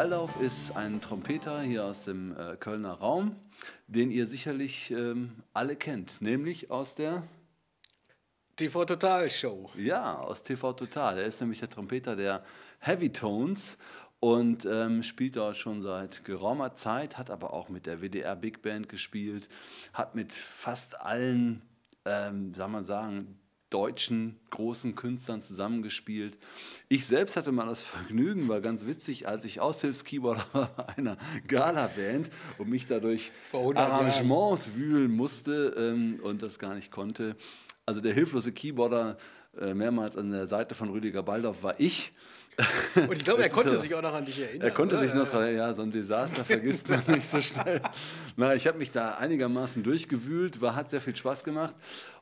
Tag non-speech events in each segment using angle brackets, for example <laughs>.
Baldauf ist ein Trompeter hier aus dem äh, Kölner Raum, den ihr sicherlich ähm, alle kennt, nämlich aus der TV Total Show. Ja, aus TV Total. Er ist nämlich der Trompeter der Heavy Tones und ähm, spielt dort schon seit geraumer Zeit, hat aber auch mit der WDR Big Band gespielt, hat mit fast allen, ähm, sagen wir sagen, deutschen großen Künstlern zusammengespielt. Ich selbst hatte mal das Vergnügen, war ganz witzig, als ich Aushilfskeyboarder <laughs> war einer Gala-Band und mich dadurch Arrangements Jahren. wühlen musste ähm, und das gar nicht konnte. Also der hilflose Keyboarder äh, mehrmals an der Seite von Rüdiger Baldorf war ich. Und ich glaube, <laughs> er konnte so, sich auch noch an dich erinnern. Er konnte oder? sich noch daran, ja, so ein Desaster vergisst man nicht so schnell. <laughs> Na, ich habe mich da einigermaßen durchgewühlt, war, hat sehr viel Spaß gemacht.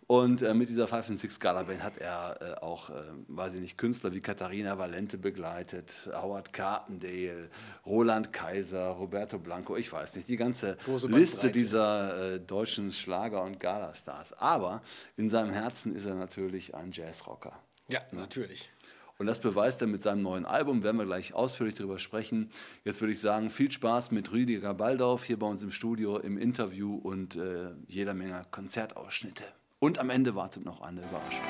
Und äh, mit dieser Five and Six Scala Band hat er äh, auch, äh, weiß ich nicht, Künstler wie Katharina Valente begleitet, Howard Carpendale, Roland Kaiser, Roberto Blanco, ich weiß nicht, die ganze Liste dieser äh, deutschen Schlager- und Galastars. Aber in seinem Herzen ist er natürlich ein Jazzrocker. Ja, ne? natürlich. Und das beweist er mit seinem neuen Album, werden wir gleich ausführlich darüber sprechen. Jetzt würde ich sagen, viel Spaß mit Rüdiger Baldorf hier bei uns im Studio, im Interview und äh, jeder Menge Konzertausschnitte. Und am Ende wartet noch eine Überraschung.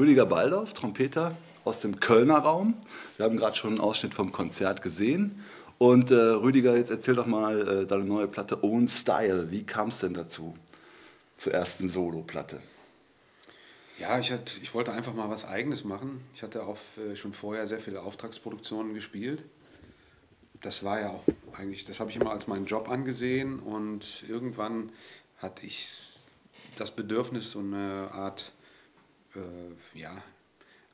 Rüdiger Baldorf, Trompeter aus dem Kölner Raum. Wir haben gerade schon einen Ausschnitt vom Konzert gesehen. Und äh, Rüdiger, jetzt erzähl doch mal äh, deine neue Platte Own Style. Wie kam es denn dazu, zur ersten Solo-Platte? Ja, ich, hatte, ich wollte einfach mal was Eigenes machen. Ich hatte auch äh, schon vorher sehr viele Auftragsproduktionen gespielt. Das war ja auch eigentlich, das habe ich immer als meinen Job angesehen und irgendwann hatte ich das Bedürfnis, so eine Art äh, ja,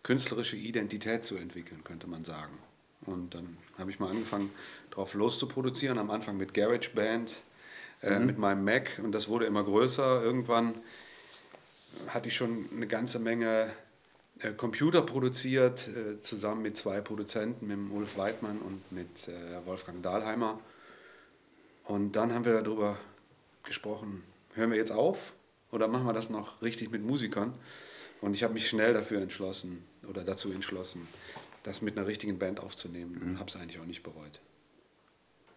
künstlerische Identität zu entwickeln, könnte man sagen. Und dann habe ich mal angefangen, drauf loszuproduzieren, am Anfang mit GarageBand, äh, mhm. mit meinem Mac und das wurde immer größer. Irgendwann hatte ich schon eine ganze Menge äh, Computer produziert, äh, zusammen mit zwei Produzenten, mit Ulf Weidmann und mit äh, Wolfgang Dahlheimer. Und dann haben wir darüber gesprochen, hören wir jetzt auf oder machen wir das noch richtig mit Musikern? Und ich habe mich schnell dafür entschlossen oder dazu entschlossen, das mit einer richtigen Band aufzunehmen und mhm. habe es eigentlich auch nicht bereut.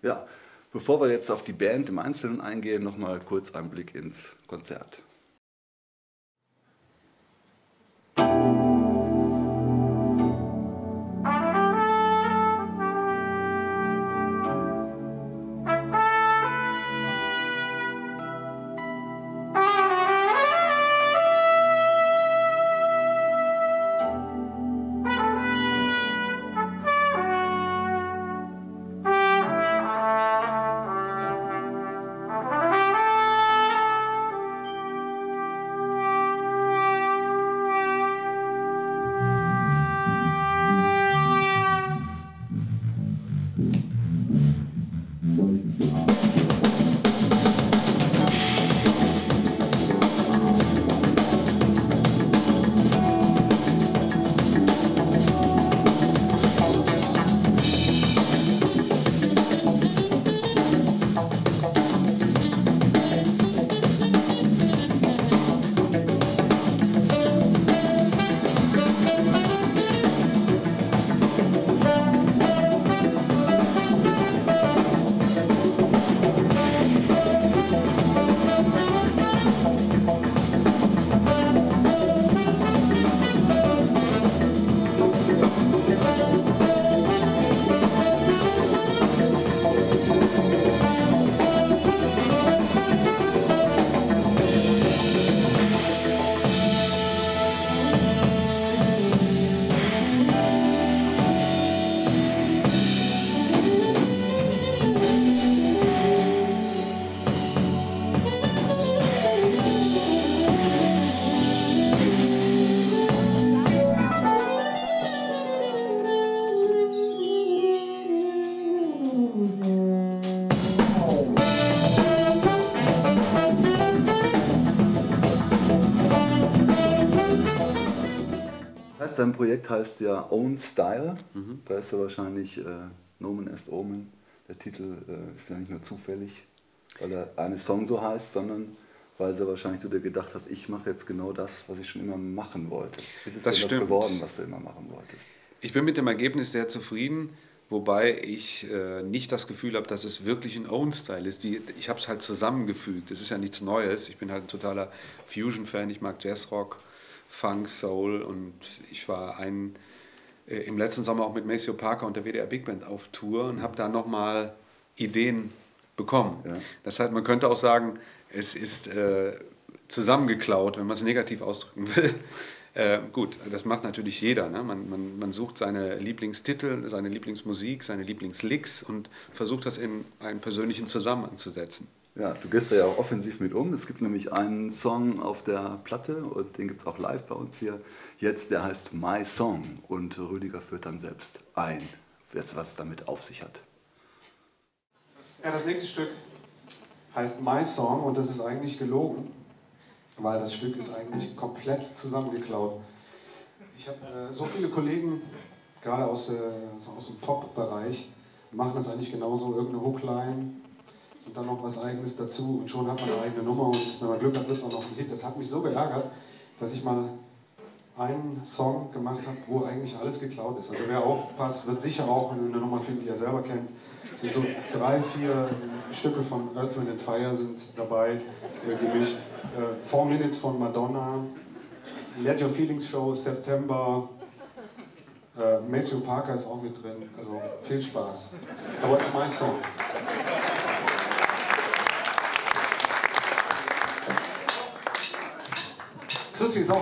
Ja, bevor wir jetzt auf die Band im Einzelnen eingehen, nochmal kurz ein Blick ins Konzert. Dein Projekt heißt ja Own Style. Mhm. Da ist ja wahrscheinlich äh, Nomen est Omen. Der Titel äh, ist ja nicht nur zufällig, weil er eine Song so heißt, sondern weil sie wahrscheinlich du dir gedacht hast, ich mache jetzt genau das, was ich schon immer machen wollte. Ist es das denn stimmt. das geworden, was du immer machen wolltest? Ich bin mit dem Ergebnis sehr zufrieden, wobei ich äh, nicht das Gefühl habe, dass es wirklich ein Own-Style ist. Die, ich habe es halt zusammengefügt. Es ist ja nichts Neues. Ich bin halt ein totaler Fusion-Fan. Ich mag Jazzrock, Funk, Soul und ich war ein, äh, im letzten Sommer auch mit Maceo Parker und der WDR Big Band auf Tour und habe da nochmal Ideen bekommen. Ja. Das heißt, man könnte auch sagen, es ist äh, zusammengeklaut, wenn man es negativ ausdrücken will. <laughs> Äh, gut, das macht natürlich jeder. Ne? Man, man, man sucht seine Lieblingstitel, seine Lieblingsmusik, seine Lieblingslicks und versucht das in einen persönlichen Zusammenhang zu setzen. Ja, du gehst da ja auch offensiv mit um. Es gibt nämlich einen Song auf der Platte und den gibt es auch live bei uns hier. Jetzt, der heißt My Song und Rüdiger führt dann selbst ein, was es damit auf sich hat. Ja, das nächste Stück heißt My Song und das ist eigentlich gelogen, weil das Stück ist eigentlich komplett zusammengeklaut. Ich habe äh, so viele Kollegen, gerade aus, äh, aus dem Pop-Bereich, machen das eigentlich genauso, irgendeine Hookline und dann noch was eigenes dazu und schon hat man eine eigene Nummer und wenn man Glück hat, wird es auch noch ein Hit. Das hat mich so geärgert, dass ich mal einen Song gemacht habe, wo eigentlich alles geklaut ist. Also wer aufpasst, wird sicher auch eine Nummer finden, die er selber kennt. Es sind so drei, vier Stücke von Earth, Wind and Fire sind dabei äh, gemischt. Äh, Four Minutes von Madonna, Let Your Feelings Show, September, äh, Maceo Parker ist auch mit drin. Also viel Spaß. Aber it's my song. Christi ist auch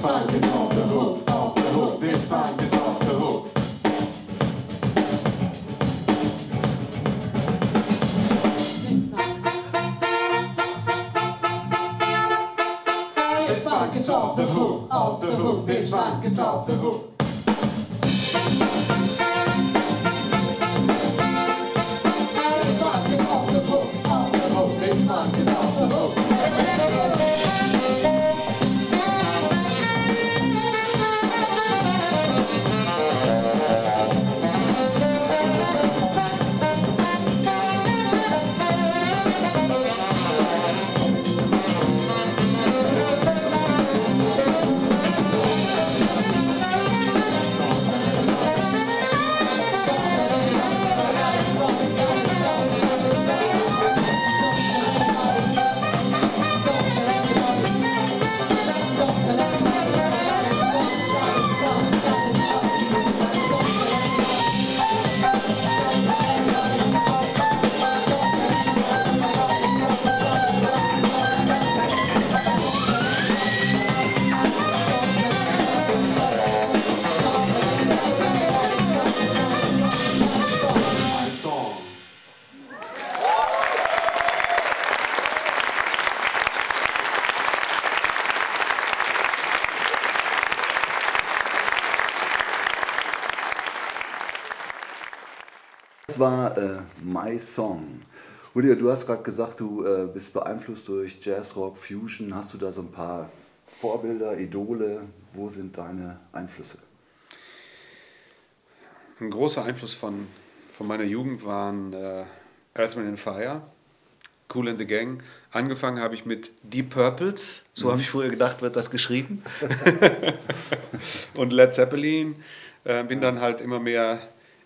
This funk is off the hook, off the hook. This funk is off the hook. This funk is off the hook, off the hook. This funk is off the hook. War äh, My Song. Rüdiger, du hast gerade gesagt, du äh, bist beeinflusst durch Jazzrock, Fusion. Hast du da so ein paar Vorbilder, Idole? Wo sind deine Einflüsse? Ein großer Einfluss von, von meiner Jugend waren äh, Earth, Wind and Fire, Cool in the Gang. Angefangen habe ich mit Deep Purples, so habe ich früher gedacht, wird das geschrieben. <laughs> und Led Zeppelin. Äh, bin dann halt immer mehr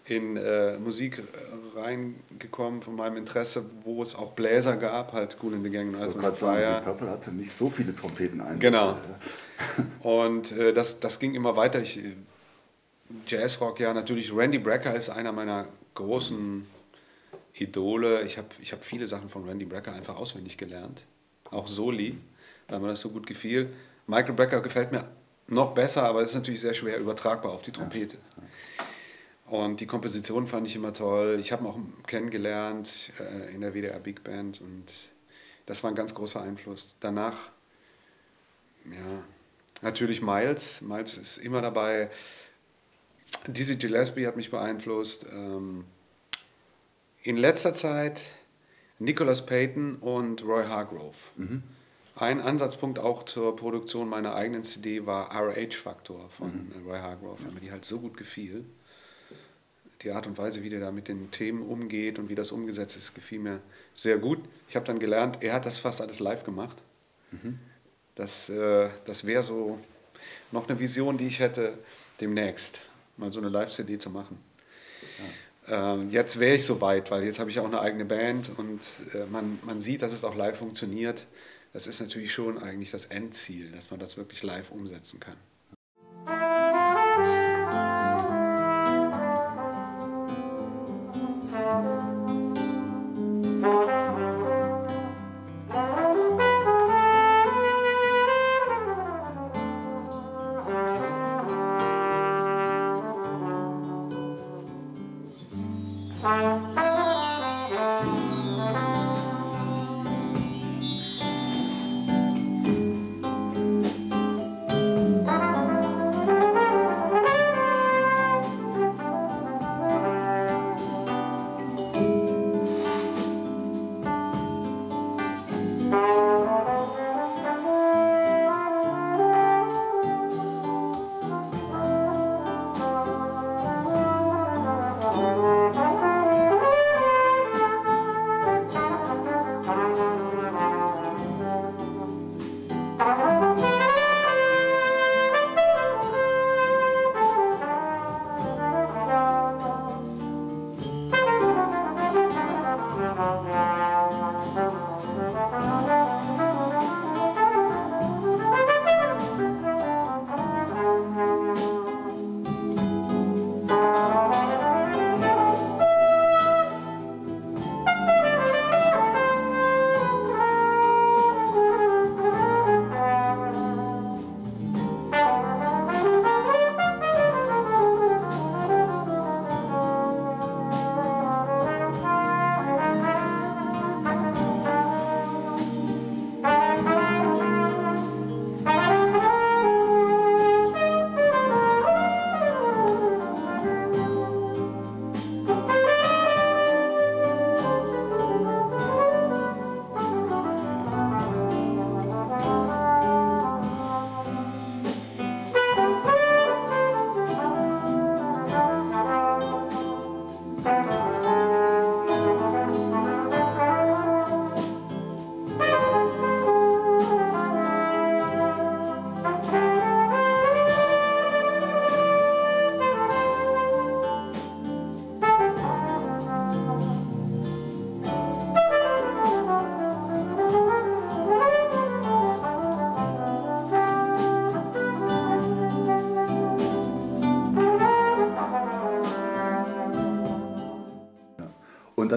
in äh, Musik reingekommen von meinem Interesse, wo es auch Bläser gab, halt Cool in the Gang und Earth, Ich gerade sagen, Fire. die Purple hatte nicht so viele Trompeteneinsätze. Genau. <laughs> Und äh, das, das ging immer weiter. Ich, äh, Jazzrock, ja, natürlich. Randy Brecker ist einer meiner großen Idole. Ich habe ich hab viele Sachen von Randy Brecker einfach auswendig gelernt. Auch Soli, weil mir das so gut gefiel. Michael Brecker gefällt mir noch besser, aber ist natürlich sehr schwer übertragbar auf die Trompete. Und die Komposition fand ich immer toll. Ich habe ihn auch kennengelernt äh, in der WDR Big Band und das war ein ganz großer Einfluss. Danach ja, natürlich Miles. Miles ist immer dabei. Dizzy Gillespie hat mich beeinflusst. Ähm, in letzter Zeit Nicholas Payton und Roy Hargrove. Ein Ansatzpunkt auch zur Produktion meiner eigenen CD war RH-Faktor von Roy Hargrove, weil mir die halt so gut gefiel. Die Art und Weise, wie der da mit den Themen umgeht und wie das umgesetzt ist, gefiel mir sehr gut. Ich habe dann gelernt, er hat das fast alles live gemacht. Das, äh, das wäre so noch eine Vision, die ich hätte, demnächst mal so eine Live-CD zu machen. Ähm, jetzt wäre ich soweit, weil jetzt habe ich auch eine eigene Band und äh, man, man sieht, dass es auch live funktioniert. Das ist natürlich schon eigentlich das Endziel, dass man das wirklich live umsetzen kann.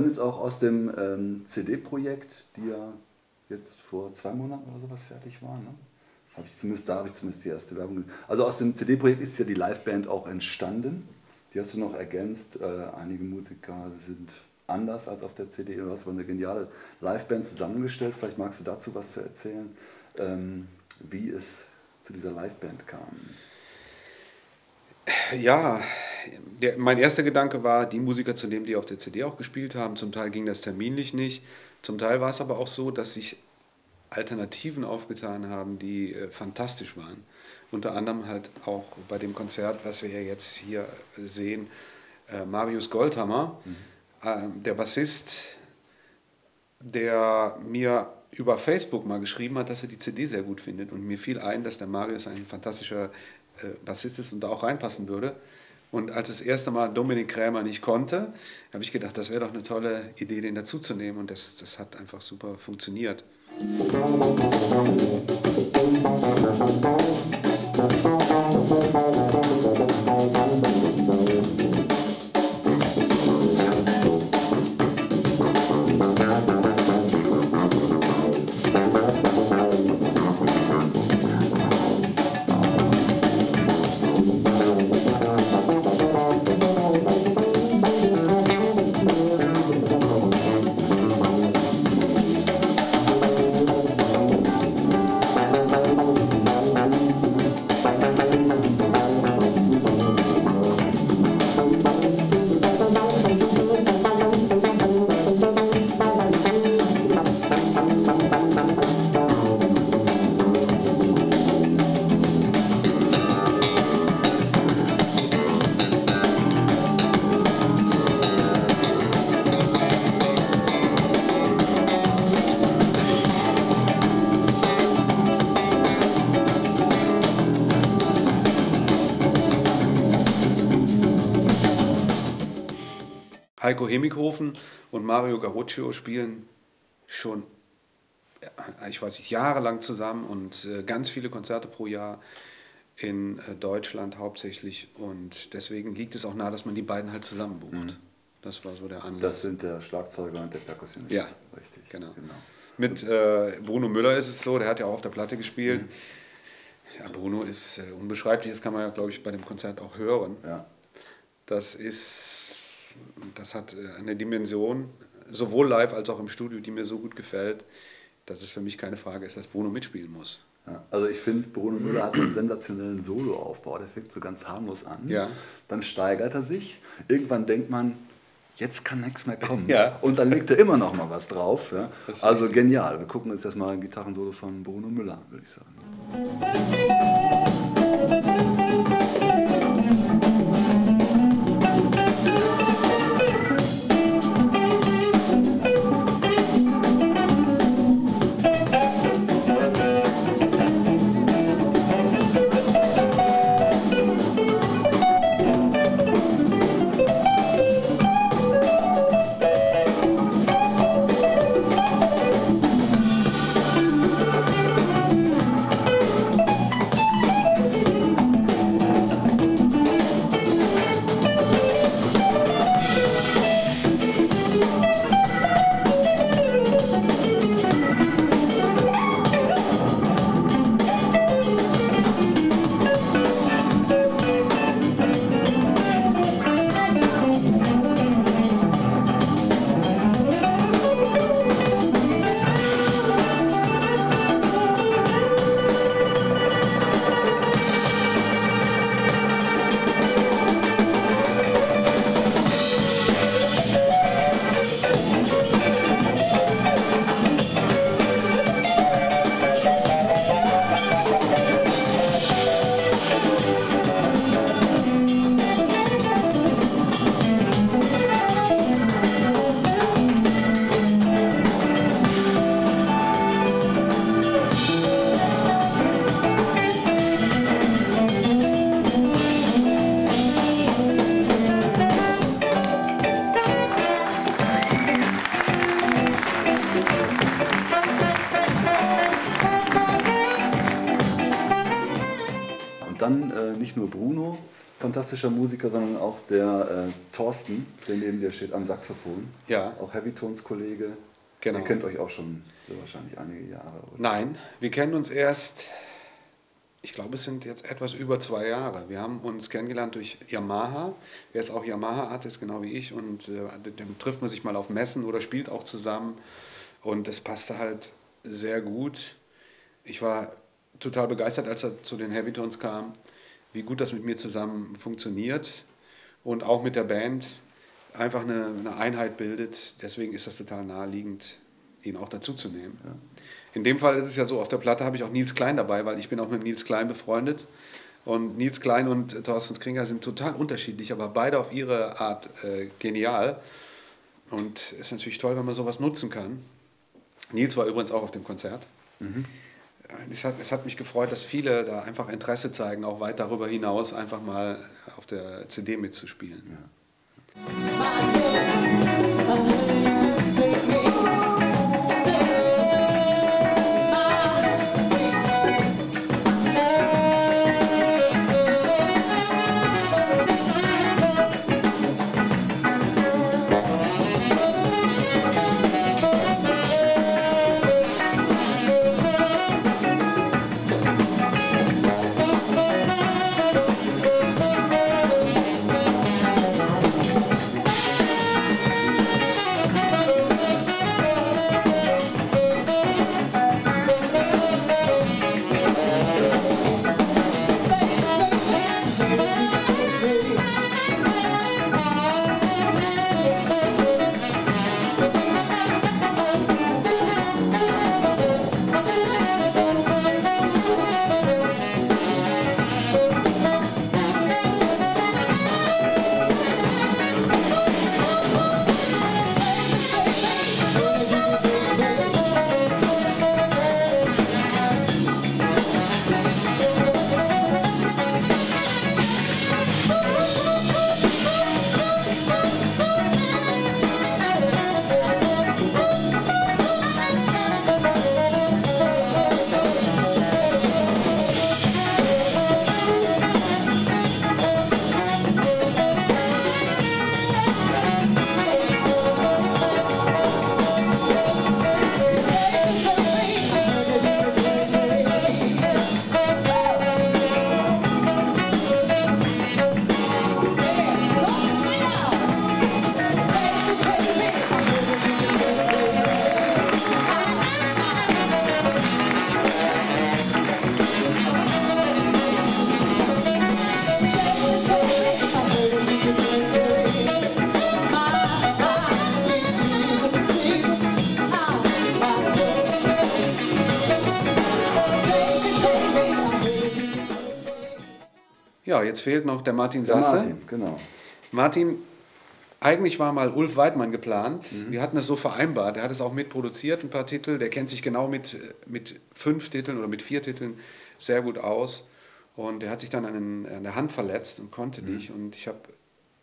Ist auch aus dem ähm, CD-Projekt, die ja jetzt vor zwei Monaten oder sowas fertig war. Ne? Hab ich zumindest, da habe ich zumindest die erste Werbung. Also aus dem CD-Projekt ist ja die Liveband auch entstanden. Die hast du noch ergänzt. Äh, einige Musiker sind anders als auf der CD. Du hast aber eine geniale Liveband zusammengestellt. Vielleicht magst du dazu was zu erzählen, ähm, wie es zu dieser Liveband kam. Ja, der, mein erster Gedanke war, die Musiker zu nehmen, die auf der CD auch gespielt haben. Zum Teil ging das terminlich nicht. Zum Teil war es aber auch so, dass sich Alternativen aufgetan haben, die äh, fantastisch waren. Unter anderem halt auch bei dem Konzert, was wir ja jetzt hier sehen, äh, Marius Goldhammer, mhm. äh, der Bassist, der mir über Facebook mal geschrieben hat, dass er die CD sehr gut findet. Und mir fiel ein, dass der Marius ein fantastischer äh, Bassist ist und da auch reinpassen würde. Und als das erste Mal Dominik Krämer nicht konnte, habe ich gedacht, das wäre doch eine tolle Idee, den dazuzunehmen. Und das, das hat einfach super funktioniert. Musik Heiko Hemikhofen und Mario Garuccio spielen schon, ich weiß nicht, jahrelang zusammen und äh, ganz viele Konzerte pro Jahr in äh, Deutschland hauptsächlich. Und deswegen liegt es auch nahe, dass man die beiden halt zusammen bucht. Mhm. Das war so der Anlass. Das sind der Schlagzeuger und der Perkussionist. Ja, richtig. Genau. genau. Mit äh, Bruno Müller ist es so, der hat ja auch auf der Platte gespielt. Mhm. Ja, Bruno ist äh, unbeschreiblich, das kann man ja, glaube ich, bei dem Konzert auch hören. Ja. Das ist das hat äh, eine Dimension, sowohl live als auch im Studio, die mir so gut gefällt, dass es für mich keine Frage ist, dass Bruno mitspielen muss. Ja, also ich finde, Bruno Müller hat einen sensationellen Soloaufbau, der fängt so ganz harmlos an. Ja. Dann steigert er sich. Irgendwann denkt man, jetzt kann nichts mehr kommen. Ja. Und dann legt er immer noch mal was drauf. Ja. Also richtig. genial. Wir gucken uns jetzt mal ein Gitarrensolo von Bruno Müller an, würde ich sagen. Fantastischer Musiker, sondern auch der äh, Thorsten, der neben dir steht, am Saxophon. Ja. Auch Heavy Tones Kollege. Genau. Ihr kennt euch auch schon so wahrscheinlich einige Jahre. Oder? Nein, wir kennen uns erst, ich glaube, es sind jetzt etwas über zwei Jahre. Wir haben uns kennengelernt durch Yamaha. Er ist auch Yamaha-Artist, genau wie ich. Und äh, dann trifft man sich mal auf Messen oder spielt auch zusammen. Und es passte halt sehr gut. Ich war total begeistert, als er zu den Heavy Tones kam, wie gut das mit mir zusammen funktioniert und auch mit der Band einfach eine, eine Einheit bildet. Deswegen ist das total naheliegend, ihn auch dazu zu nehmen. In dem Fall ist es ja so, auf der Platte habe ich auch Nils Klein dabei, weil ich bin auch mit Nils Klein befreundet. Und Nils Klein und Thorsten Skringer sind total unterschiedlich, aber beide auf ihre Art äh, genial. Und es ist natürlich toll, wenn man sowas nutzen kann. Nils war übrigens auch auf dem Konzert. Es, hat, es hat mich gefreut, dass viele da einfach Interesse zeigen, auch weit darüber hinaus einfach mal auf der CD mitzuspielen. Ja, jetzt fehlt noch der Martin Der Sasse. Martin, genau. Martin, eigentlich war mal Ulf Weidmann geplant. Wir hatten es so vereinbart. Er hat es auch mitproduziert, ein paar Titel. Der kennt sich genau mit, mit fünf Titeln oder mit vier Titeln sehr gut aus. Und er hat sich dann an, an der Hand verletzt und konnte nicht. Und ich habe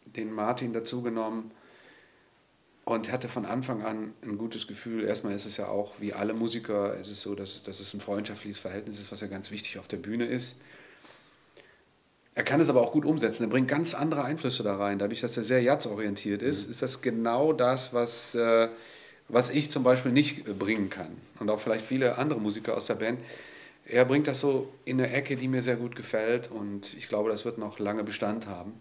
den Martin dazu genommen und hatte von Anfang an ein gutes Gefühl. Erstmal ist es ja auch, wie alle Musiker, es ist so, dass, dass es ein freundschaftliches Verhältnis ist, was ja ganz wichtig auf der Bühne ist. Er kann es aber auch gut umsetzen. Er bringt ganz andere Einflüsse da rein. Dadurch, dass er sehr jazzorientiert ist, ist das genau das, was, äh, was ich zum Beispiel nicht bringen kann. Und auch vielleicht viele andere Musiker aus der Band. Er bringt das so in eine Ecke, die mir sehr gut gefällt. Und ich glaube, das wird noch lange Bestand haben.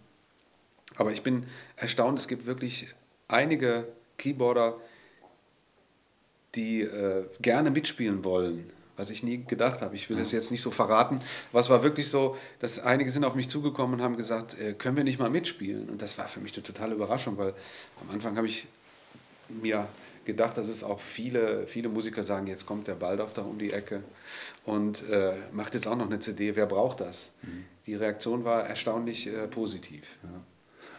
Aber ich bin erstaunt, es gibt wirklich einige Keyboarder, die äh, gerne mitspielen wollen, was ich nie gedacht habe. Ich will das jetzt nicht so verraten. Es war wirklich so, dass einige sind auf mich zugekommen und haben gesagt, äh, können wir nicht mal mitspielen? Und das war für mich eine totale Überraschung, weil am Anfang habe ich mir gedacht, dass es auch viele, viele Musiker sagen, jetzt kommt der Baldorf da um die Ecke und äh, macht jetzt auch noch eine CD, wer braucht das? Die Reaktion war erstaunlich äh, positiv.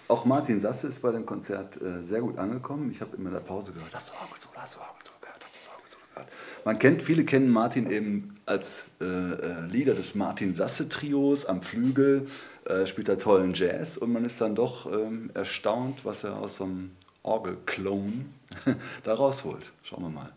Auch Martin Sasse ist bei dem Konzert äh, sehr gut angekommen. Ich habe immer in der Pause gehört, das ist Orgel so, das ist Orgel so Man kennt, viele kennen Martin eben als äh, äh, Leader des Martin Sasse Trios am Flügel, äh, spielt da tollen Jazz und man ist dann doch ähm, erstaunt, was er aus so einem Orgel-Clone <laughs> da rausholt. Schauen wir mal.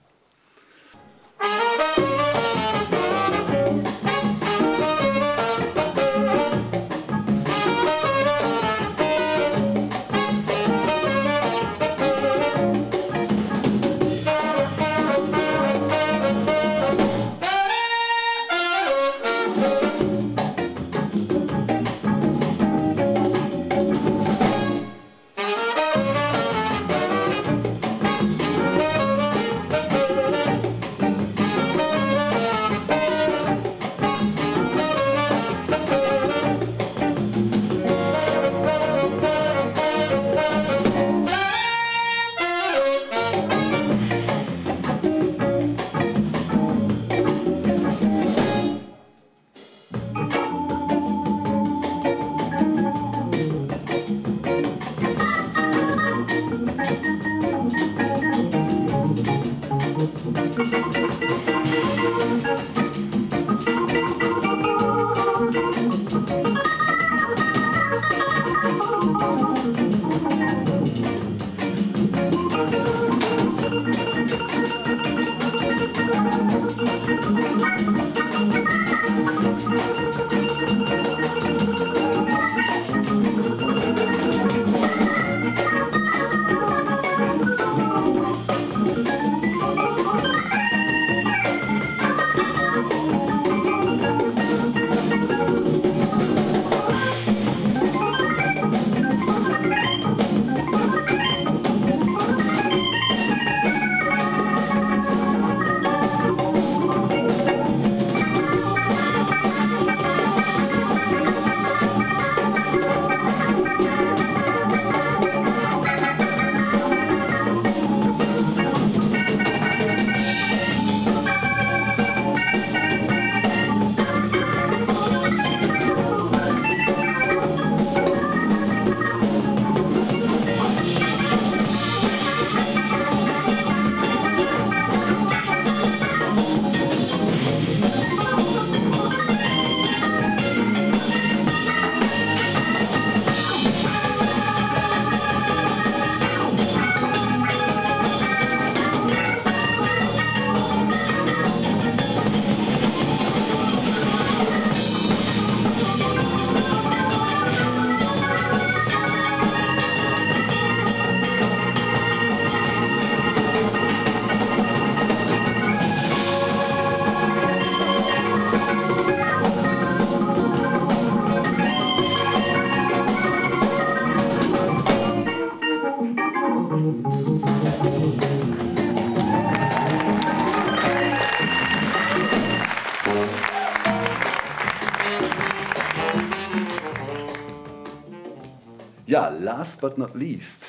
Last but not least.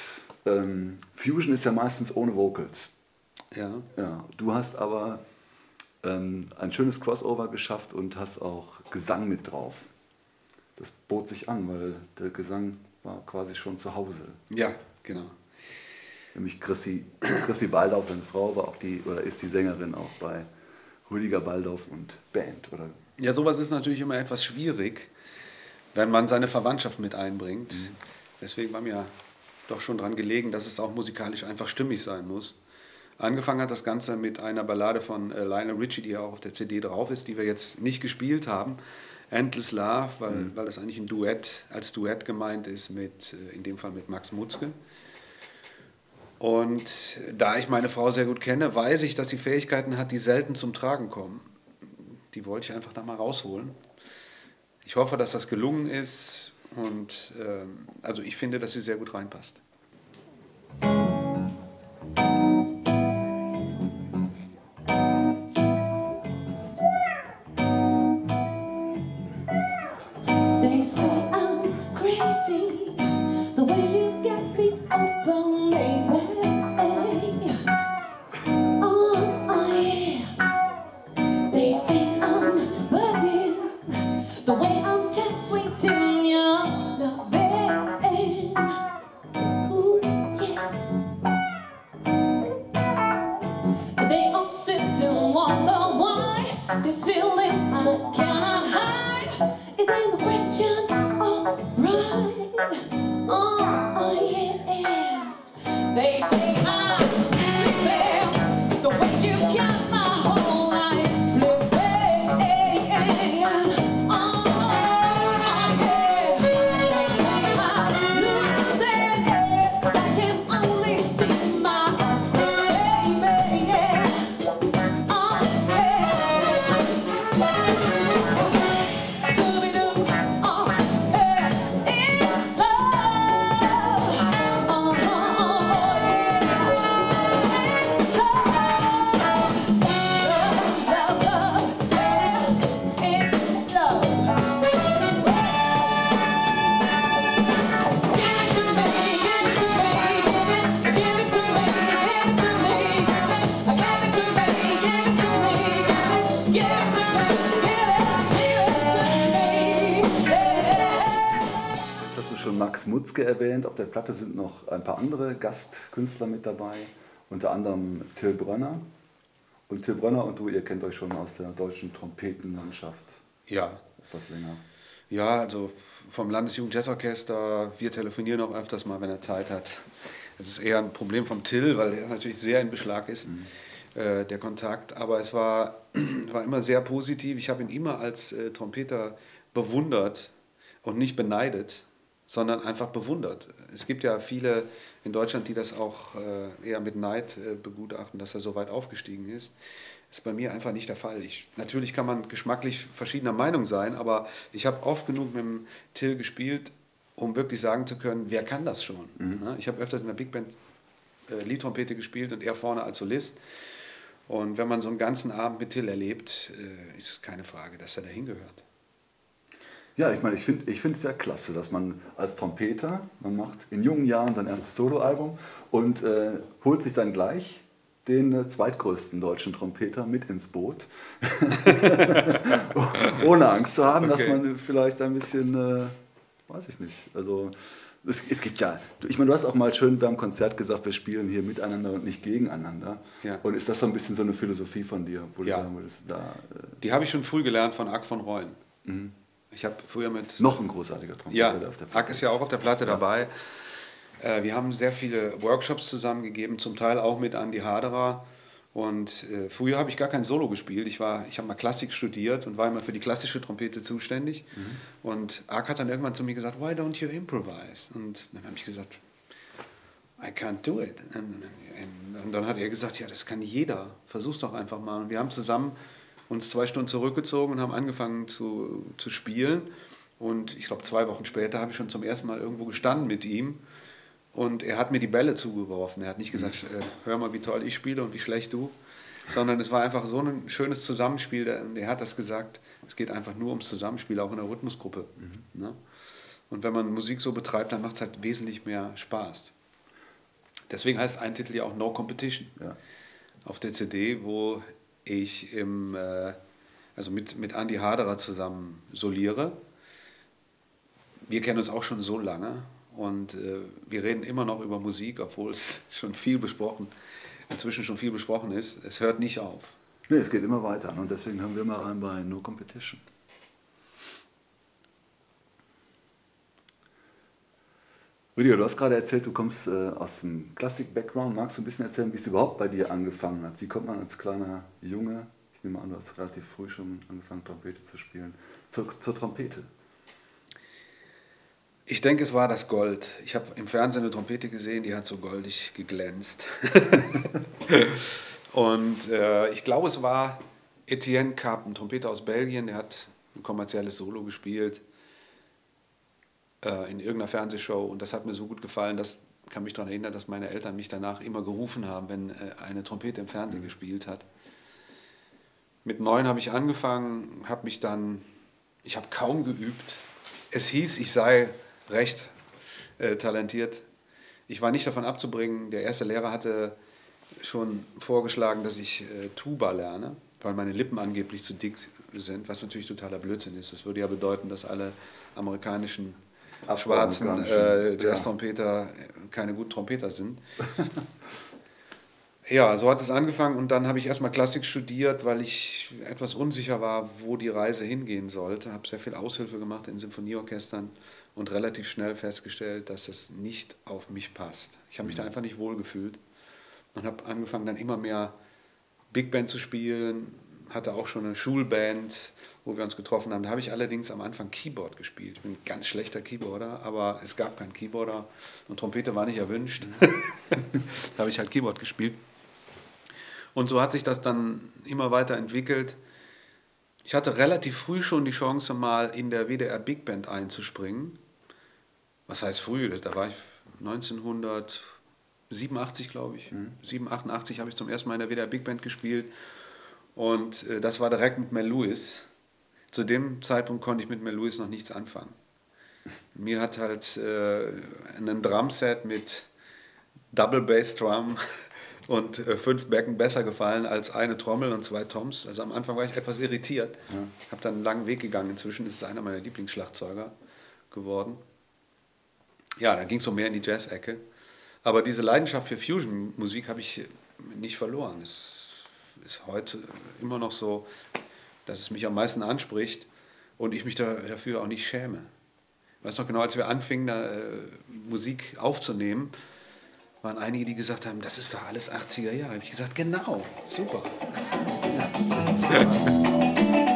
Ähm, Fusion ist ja meistens ohne Vocals. Ja. Ja, du hast aber ähm, ein schönes Crossover geschafft und hast auch Gesang mit drauf. Das bot sich an, weil der Gesang war quasi schon zu Hause. Ja, genau. Nämlich Chrissy, Chrissy Baldauf, seine Frau, war auch die oder ist die Sängerin auch bei Rüdiger Baldauf und Band, oder? Ja, sowas ist natürlich immer etwas schwierig, wenn man seine Verwandtschaft mit einbringt. Deswegen war mir doch schon dran gelegen, dass es auch musikalisch einfach stimmig sein muss. Angefangen hat das Ganze mit einer Ballade von äh, Lionel Richie, die ja auch auf der CD drauf ist, die wir jetzt nicht gespielt haben. Endless Love, weil, weil das eigentlich ein Duett, als Duett gemeint ist, mit, äh, in dem Fall mit Max Mutzke. Und da ich meine Frau sehr gut kenne, weiß ich, dass sie Fähigkeiten hat, die selten zum Tragen kommen. Die wollte ich einfach da mal rausholen. Ich hoffe, dass das gelungen ist und ähm, also ich finde, dass sie sehr gut reinpasst. They say I'm crazy, the way you got der Platte sind noch ein paar andere Gastkünstler mit dabei, unter anderem Till Brönner. Und Till Brönner und du, ihr kennt euch schon aus der deutschen Trompetenlandschaft Ja. etwas länger. Ja, also vom Landesjugendjazzorchester, wir telefonieren auch öfters mal, wenn er Zeit hat. Es ist eher ein Problem vom Till, weil der natürlich sehr in Beschlag ist, äh, der Kontakt. Aber es war, <clears throat> war immer sehr positiv. Ich habe ihn immer als äh, Trompeter bewundert und nicht beneidet, sondern einfach bewundert. Es gibt ja viele in Deutschland, die das auch äh, eher mit Neid äh, begutachten, dass er so weit aufgestiegen ist. Ist bei mir einfach nicht der Fall. Ich, natürlich kann man geschmacklich verschiedener Meinung sein, aber ich habe oft genug mit dem Till gespielt, um wirklich sagen zu können, wer kann das schon. Ne? Ich habe öfters in der Big Band äh, Liedtrompete gespielt und er vorne als Solist. Und wenn man so einen ganzen Abend mit Till erlebt, äh, ist es keine Frage, dass er dahin gehört. Ja, ich meine, ich finde ich es ja klasse, dass man als Trompeter, man macht in jungen Jahren sein erstes Soloalbum und äh, holt sich dann gleich den äh, zweitgrößten deutschen Trompeter mit ins Boot. <laughs> Ohne Angst zu haben, dass Okay. man vielleicht ein bisschen, äh, weiß ich nicht, also es, es gibt ja, du- ich meine, du hast auch mal schön beim Konzert gesagt, wir spielen hier miteinander und nicht gegeneinander. Ja. Und ist das so ein bisschen so eine Philosophie von dir, wo du Ja. sagen würdest, da äh, Die habe ich schon früh gelernt von Ack von Reuen. Ich habe früher mit noch ein großartiger Trompeter, Ja, auf der Platte Ack ist ja auch auf der Platte dabei. Äh, wir haben sehr viele Workshops zusammengegeben, zum Teil auch mit Andy Haderer. Und äh, früher habe ich gar kein Solo gespielt. Ich, war, ich habe mal Klassik studiert und war immer für die klassische Trompete zuständig. Und Ack hat dann irgendwann zu mir gesagt, why don't you improvise? Und dann habe ich gesagt, I can't do it. Und, und, und dann hat er gesagt, ja, das kann jeder. Versuch's doch einfach mal. Und wir haben zusammen uns zwei Stunden zurückgezogen und haben angefangen zu, zu spielen. Und ich glaube, zwei Wochen später habe ich schon zum ersten Mal irgendwo gestanden mit ihm. Und er hat mir die Bälle zugeworfen. Er hat nicht gesagt, äh, hör mal, wie toll ich spiele und wie schlecht du. Sondern es war einfach so ein schönes Zusammenspiel. Er hat das gesagt, es geht einfach nur ums Zusammenspiel, auch in der Rhythmusgruppe. Ne? Und wenn man Musik so betreibt, dann macht es halt wesentlich mehr Spaß. Deswegen heißt ein Titel ja auch No Competition. Ja. Auf der CD, wo ich im, äh, also mit, mit Andy Haderer zusammen soliere. Wir kennen uns auch schon so lange und äh, wir reden immer noch über Musik, obwohl es <laughs> schon viel besprochen, inzwischen schon viel besprochen ist. Es hört nicht auf. Nee, es geht immer weiter. Und deswegen haben wir mal rein bei No Competition. Rüdiger, du hast gerade erzählt, du kommst äh, aus dem Klassik-Background. Magst du ein bisschen erzählen, wie es überhaupt bei dir angefangen hat? Wie kommt man als kleiner Junge, ich nehme an, du hast relativ früh schon angefangen, Trompete zu spielen, zur, zur Trompete? Ich denke, es war das Gold. Ich habe im Fernsehen eine Trompete gesehen, die hat so goldig geglänzt. <laughs> Und äh, ich glaube, es war Etienne Cap, ein Trompeter aus Belgien, der hat ein kommerzielles Solo gespielt äh, in irgendeiner Fernsehshow und das hat mir so gut gefallen, dass kann mich daran erinnern, dass meine Eltern mich danach immer gerufen haben, wenn äh, eine Trompete im Fernsehen gespielt hat. Mit neun habe ich angefangen, habe mich dann, ich habe kaum geübt. Es hieß, ich sei recht äh, talentiert. Ich war nicht davon abzubringen. Der erste Lehrer hatte schon vorgeschlagen, dass ich äh, Tuba lerne, weil meine Lippen angeblich zu dick sind, was natürlich totaler Blödsinn ist. Das würde ja bedeuten, dass alle amerikanischen schwarzen äh, Jazz-Trompeter keine guten Trompeter sind. <laughs> ja, so hat es angefangen und dann habe ich erstmal Klassik studiert, weil ich etwas unsicher war, wo die Reise hingehen sollte. Habe sehr viel Aushilfe gemacht in Symphonieorchestern und relativ schnell festgestellt, dass es nicht auf mich passt. Ich habe mich da einfach nicht wohl gefühlt und habe angefangen dann immer mehr Big Band zu spielen, hatte auch schon eine Schulband, wo wir uns getroffen haben. Da habe ich allerdings am Anfang Keyboard gespielt. Ich bin ein ganz schlechter Keyboarder, aber es gab keinen Keyboarder und Trompete war nicht erwünscht. <laughs> da habe ich halt Keyboard gespielt. Und so hat sich das dann immer weiter entwickelt. Ich hatte relativ früh schon die Chance, mal in der WDR Big Band einzuspringen. Was heißt früh? Da war ich 1987, glaube ich. Mhm. 7, 88 habe ich zum ersten Mal in der WDR Big Band gespielt. Und äh, das war direkt mit Mel Lewis. Zu dem Zeitpunkt konnte ich mit Mel Lewis noch nichts anfangen. Mir hat halt äh, ein Drumset mit Double Bass Drum <laughs> und äh, fünf Becken besser gefallen als eine Trommel und zwei Toms. Also am Anfang war ich etwas irritiert. Ja. Habe dann einen langen Weg gegangen. Inzwischen ist es einer meiner Lieblingsschlagzeuger geworden. Ja, da ging es so mehr in die Jazz-Ecke. Aber diese Leidenschaft für Fusion-Musik habe ich nicht verloren. Es ist heute immer noch so, dass es mich am meisten anspricht und ich mich da, dafür auch nicht schäme. Ich weiß noch genau, als wir anfingen, da, äh, Musik aufzunehmen, waren einige, die gesagt haben, das ist doch alles 80er Jahre. Habe ich gesagt, genau, super. Ja.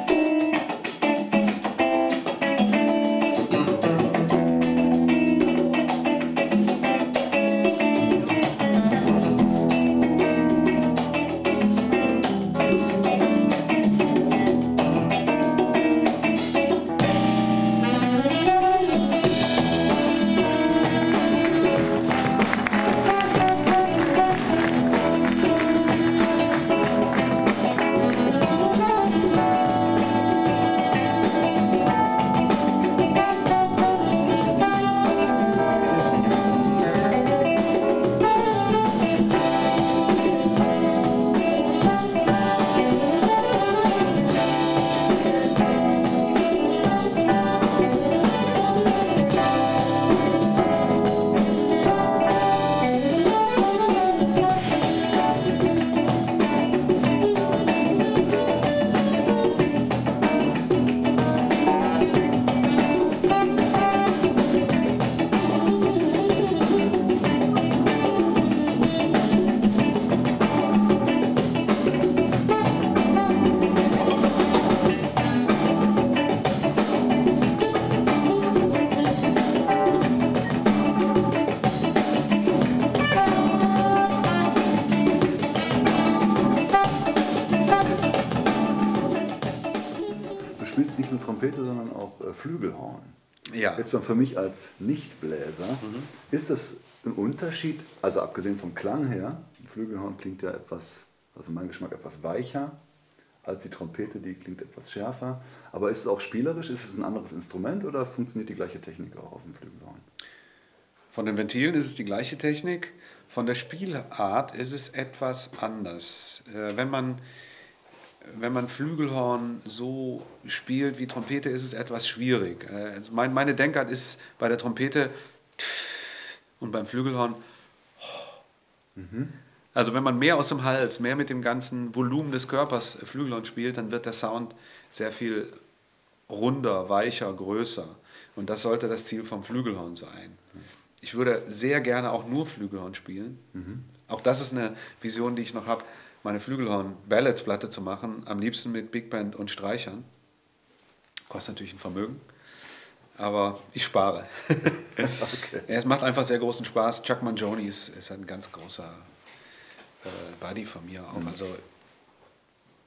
Flügelhorn. Ja. Jetzt für mich als Nichtbläser, mhm. ist das ein Unterschied, also abgesehen vom Klang her, Flügelhorn klingt ja etwas, also für meinen Geschmack etwas weicher als die Trompete, die klingt etwas schärfer. Aber ist es auch spielerisch? Ist es ein anderes Instrument oder funktioniert die gleiche Technik auch auf dem Flügelhorn? Von den Ventilen ist es die gleiche Technik, von der Spielart ist es etwas anders. Äh, wenn, man, wenn man Flügelhorn so spielt wie Trompete, ist es etwas schwierig. Äh, also mein, meine Denkart ist bei der Trompete und beim Flügelhorn. Also wenn man mehr aus dem Hals, mehr mit dem ganzen Volumen des Körpers Flügelhorn spielt, dann wird der Sound sehr viel runder, weicher, größer. Und das sollte das Ziel vom Flügelhorn sein. Ich würde sehr gerne auch nur Flügelhorn spielen. Auch das ist eine Vision, die ich noch habe, meine Flügelhorn-Ballads-Platte zu machen, am liebsten mit Big Band und Streichern. Kostet natürlich ein Vermögen, aber ich spare. <laughs> Okay. Es macht einfach sehr großen Spaß. Chuck Mangione ist, ist ein ganz großer äh, Buddy von mir auch. Also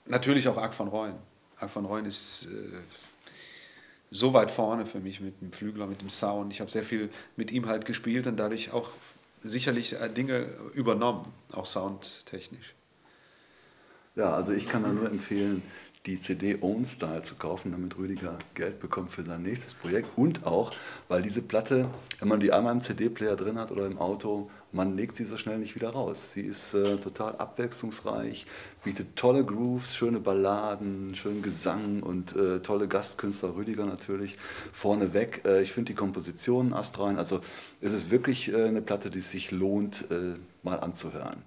natürlich auch Arc von Reuen. Arc von Reuen ist äh, so weit vorne für mich mit dem Flügler, mit dem Sound. Ich habe sehr viel mit ihm halt gespielt und dadurch auch sicherlich äh, Dinge übernommen, auch soundtechnisch. Ja, also ich kann da nur empfehlen, die CD Own Style zu kaufen, damit Rüdiger Geld bekommt für sein nächstes Projekt. Und auch, weil diese Platte, wenn man die einmal im CD-Player drin hat oder im Auto, man legt sie so schnell nicht wieder raus. Sie ist äh, total abwechslungsreich, bietet tolle Grooves, schöne Balladen, schönen Gesang und äh, tolle Gastkünstler, Rüdiger natürlich, vorneweg. Äh, ich finde die Kompositionen astrein. Also es ist wirklich äh, eine Platte, die es sich lohnt, äh, mal anzuhören.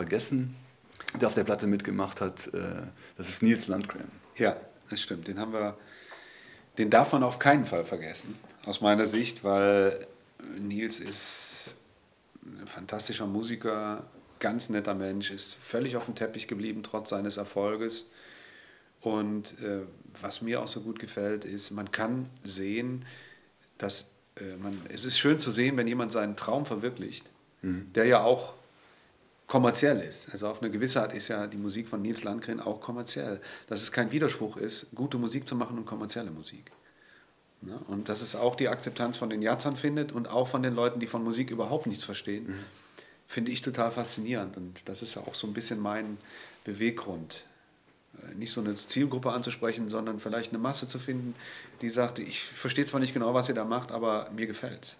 Vergessen, der auf der Platte mitgemacht hat. äh, Das ist Nils Landgren. Ja, das stimmt. Den haben wir, den darf man auf keinen Fall vergessen, aus meiner Sicht, weil Nils ist ein fantastischer Musiker, ganz netter Mensch, ist völlig auf dem Teppich geblieben trotz seines Erfolges. Und äh, was mir auch so gut gefällt, ist, man kann sehen, dass äh, man, es ist schön zu sehen, wenn jemand seinen Traum verwirklicht, der ja auch kommerziell ist. Also auf eine gewisse Art ist ja die Musik von Nils Landgren auch kommerziell. Dass es kein Widerspruch ist, gute Musik zu machen und kommerzielle Musik. Ne? Und dass es auch die Akzeptanz von den Jazzern findet und auch von den Leuten, die von Musik überhaupt nichts verstehen, finde ich total faszinierend. Und das ist ja auch so ein bisschen mein Beweggrund. Äh, Nicht so eine Zielgruppe anzusprechen, sondern vielleicht eine Masse zu finden, die sagt, ich verstehe zwar nicht genau, was ihr da macht, aber mir gefällt's.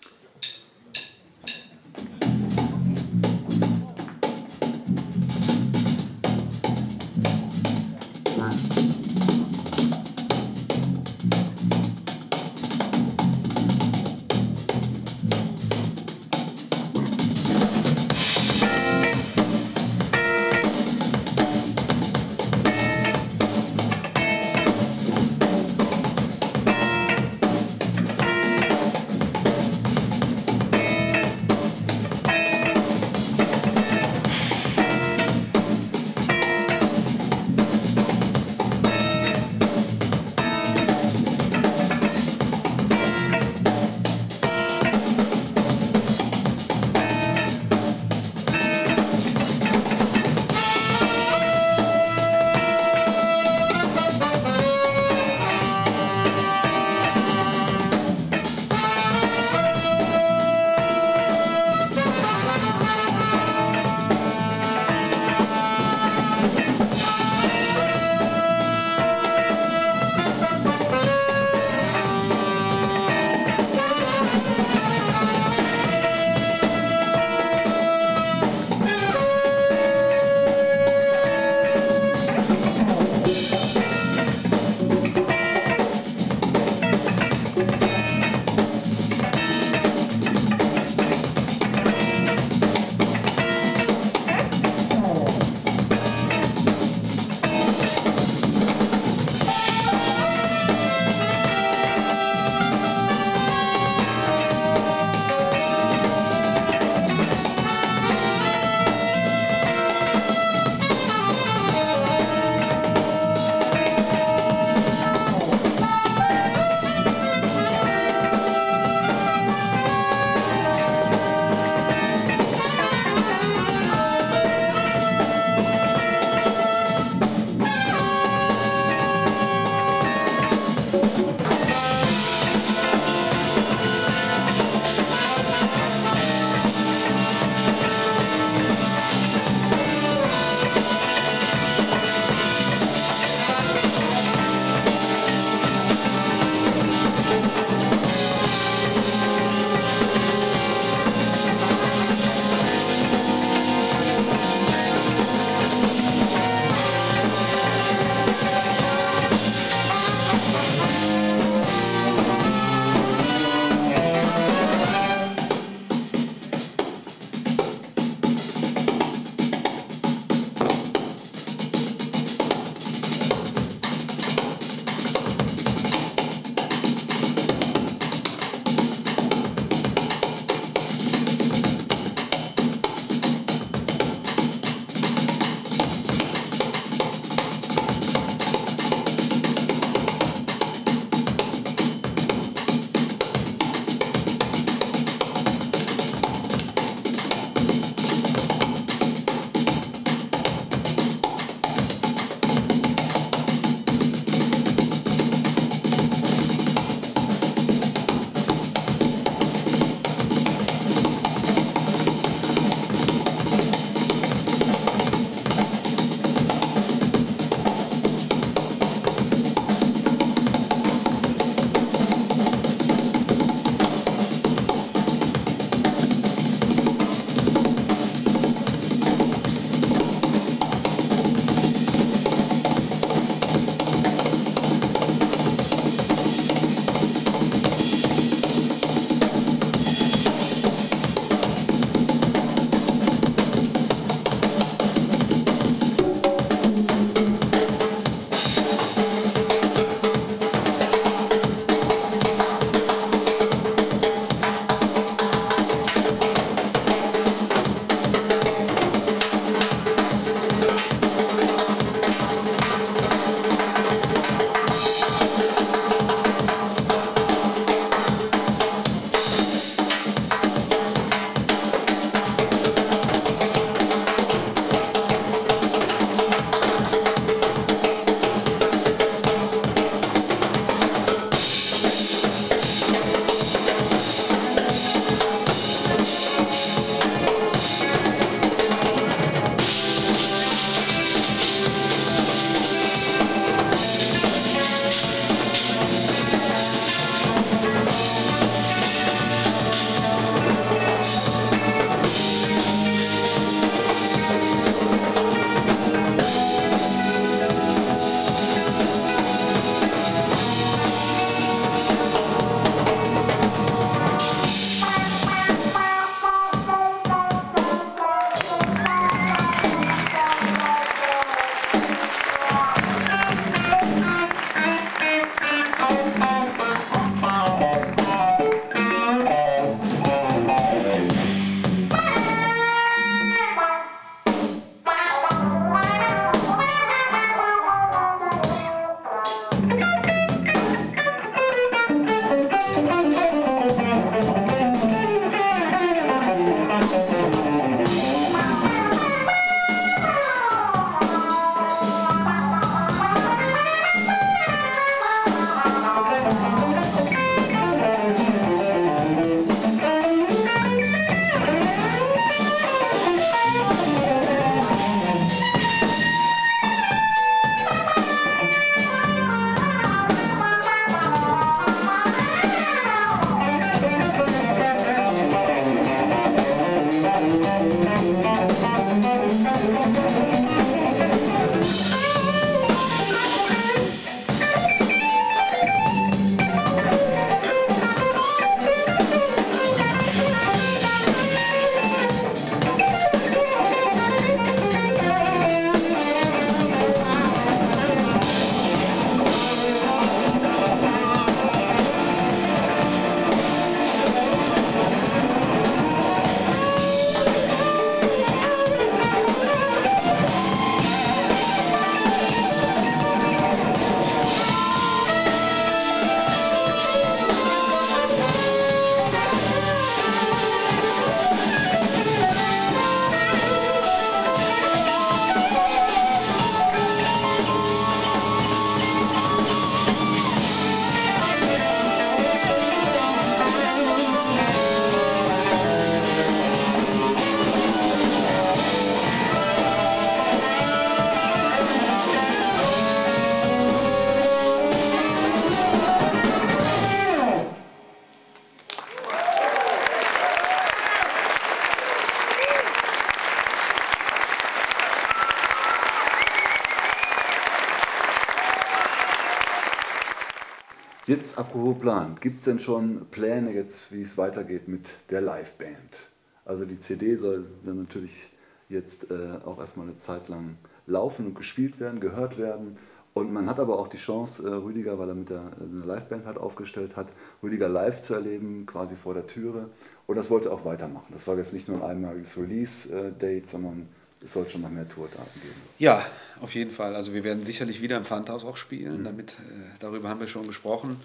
Apropos Plan, gibt es denn schon Pläne jetzt, wie es weitergeht mit der Liveband? Also die CD soll dann natürlich jetzt äh, auch erstmal eine Zeit lang laufen und gespielt werden, gehört werden. Und man hat aber auch die Chance, äh, Rüdiger, weil er mit der äh, eine Liveband halt aufgestellt hat, Rüdiger live zu erleben, quasi vor der Türe. Und das wollte er auch weitermachen. Das war jetzt nicht nur ein einmaliges Release-Date, sondern es soll schon noch mehr Tourdaten geben. Ja, auf jeden Fall. Also wir werden sicherlich wieder im Pfandhaus auch spielen. Damit, äh, darüber haben wir schon gesprochen.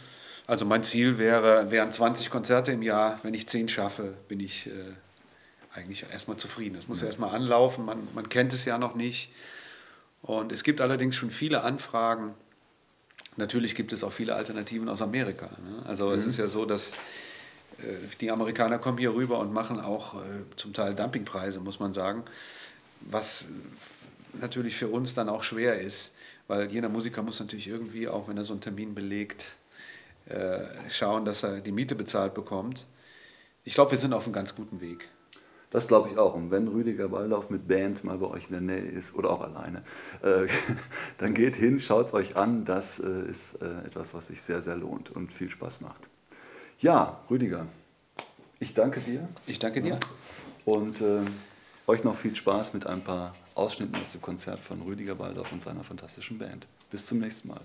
Also mein Ziel wäre, wären 20 Konzerte im Jahr. Wenn ich 10 schaffe, bin ich äh, eigentlich erstmal zufrieden. Das muss ja erstmal anlaufen. Man, man kennt es ja noch nicht. Und es gibt allerdings schon viele Anfragen. Natürlich gibt es auch viele Alternativen aus Amerika. Ne? Also es ist ja so, dass äh, die Amerikaner kommen hier rüber und machen auch äh, zum Teil Dumpingpreise, muss man sagen. Was natürlich für uns dann auch schwer ist, weil jeder Musiker muss natürlich irgendwie, auch wenn er so einen Termin belegt, schauen, dass er die Miete bezahlt bekommt. Ich glaube, wir sind auf einem ganz guten Weg. Das glaube ich auch. Und wenn Rüdiger Baldauf mit Band mal bei euch in der Nähe ist oder auch alleine, äh, <laughs> dann geht hin, schaut es euch an. Das äh, ist äh, etwas, was sich sehr, sehr lohnt und viel Spaß macht. Ja, Rüdiger, ich danke dir. Ich danke dir. Und äh, euch noch viel Spaß mit ein paar Ausschnitten aus dem Konzert von Rüdiger Baldauf und seiner fantastischen Band. Bis zum nächsten Mal.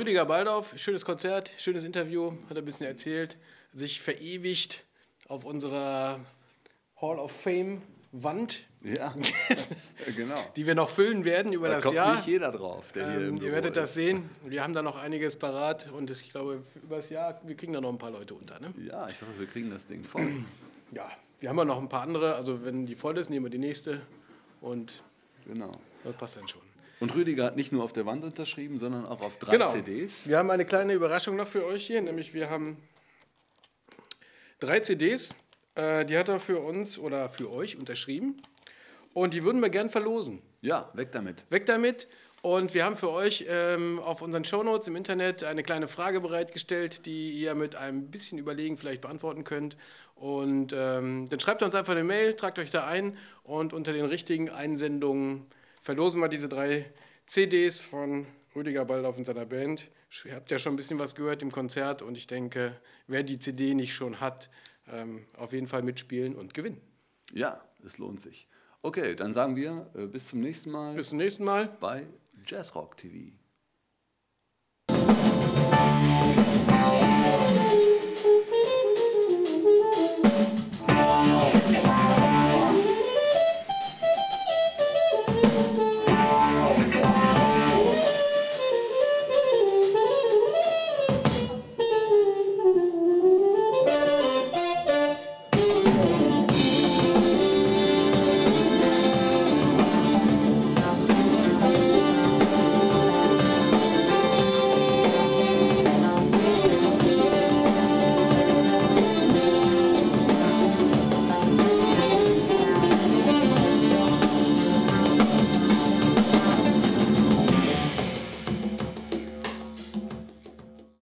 Rüdiger Baldauf. Schönes Konzert, schönes Interview, hat er ein bisschen erzählt. Sich verewigt auf unserer Hall of Fame Wand, Ja, <laughs> genau. die wir noch füllen werden über Da das kommt Jahr. nicht jeder drauf, der hier im Ähm, ihr werdet das ist. sehen. Wir haben da noch einiges parat und ich glaube, über das Jahr, wir kriegen da noch ein paar Leute unter. Ne? Ja, ich hoffe, wir kriegen das Ding voll. <clears throat> Ja, wir haben ja noch ein paar andere. Also, wenn die voll ist, nehmen wir die nächste und Genau. das passt dann schon. Und Rüdiger hat nicht nur auf der Wand unterschrieben, sondern auch auf drei Genau. CDs. Wir haben eine kleine Überraschung noch für euch hier, nämlich wir haben drei CDs, äh, die hat er für uns oder für euch unterschrieben und die würden wir gern verlosen. Ja, weg damit. Weg damit. Und wir haben für euch ähm, auf unseren Shownotes im Internet eine kleine Frage bereitgestellt, die ihr mit einem bisschen Überlegen vielleicht beantworten könnt. Und ähm, dann schreibt uns einfach eine Mail, tragt euch da ein und unter den richtigen Einsendungen verlosen wir diese drei CDs von Rüdiger Baldauf und seiner Band. Ihr habt ja schon ein bisschen was gehört im Konzert und ich denke, wer die CD nicht schon hat, ähm, auf jeden Fall mitspielen und gewinnen. Ja, es lohnt sich. Okay, dann sagen wir äh, bis zum nächsten Mal Bis zum nächsten Mal. bei Jazzrock TV.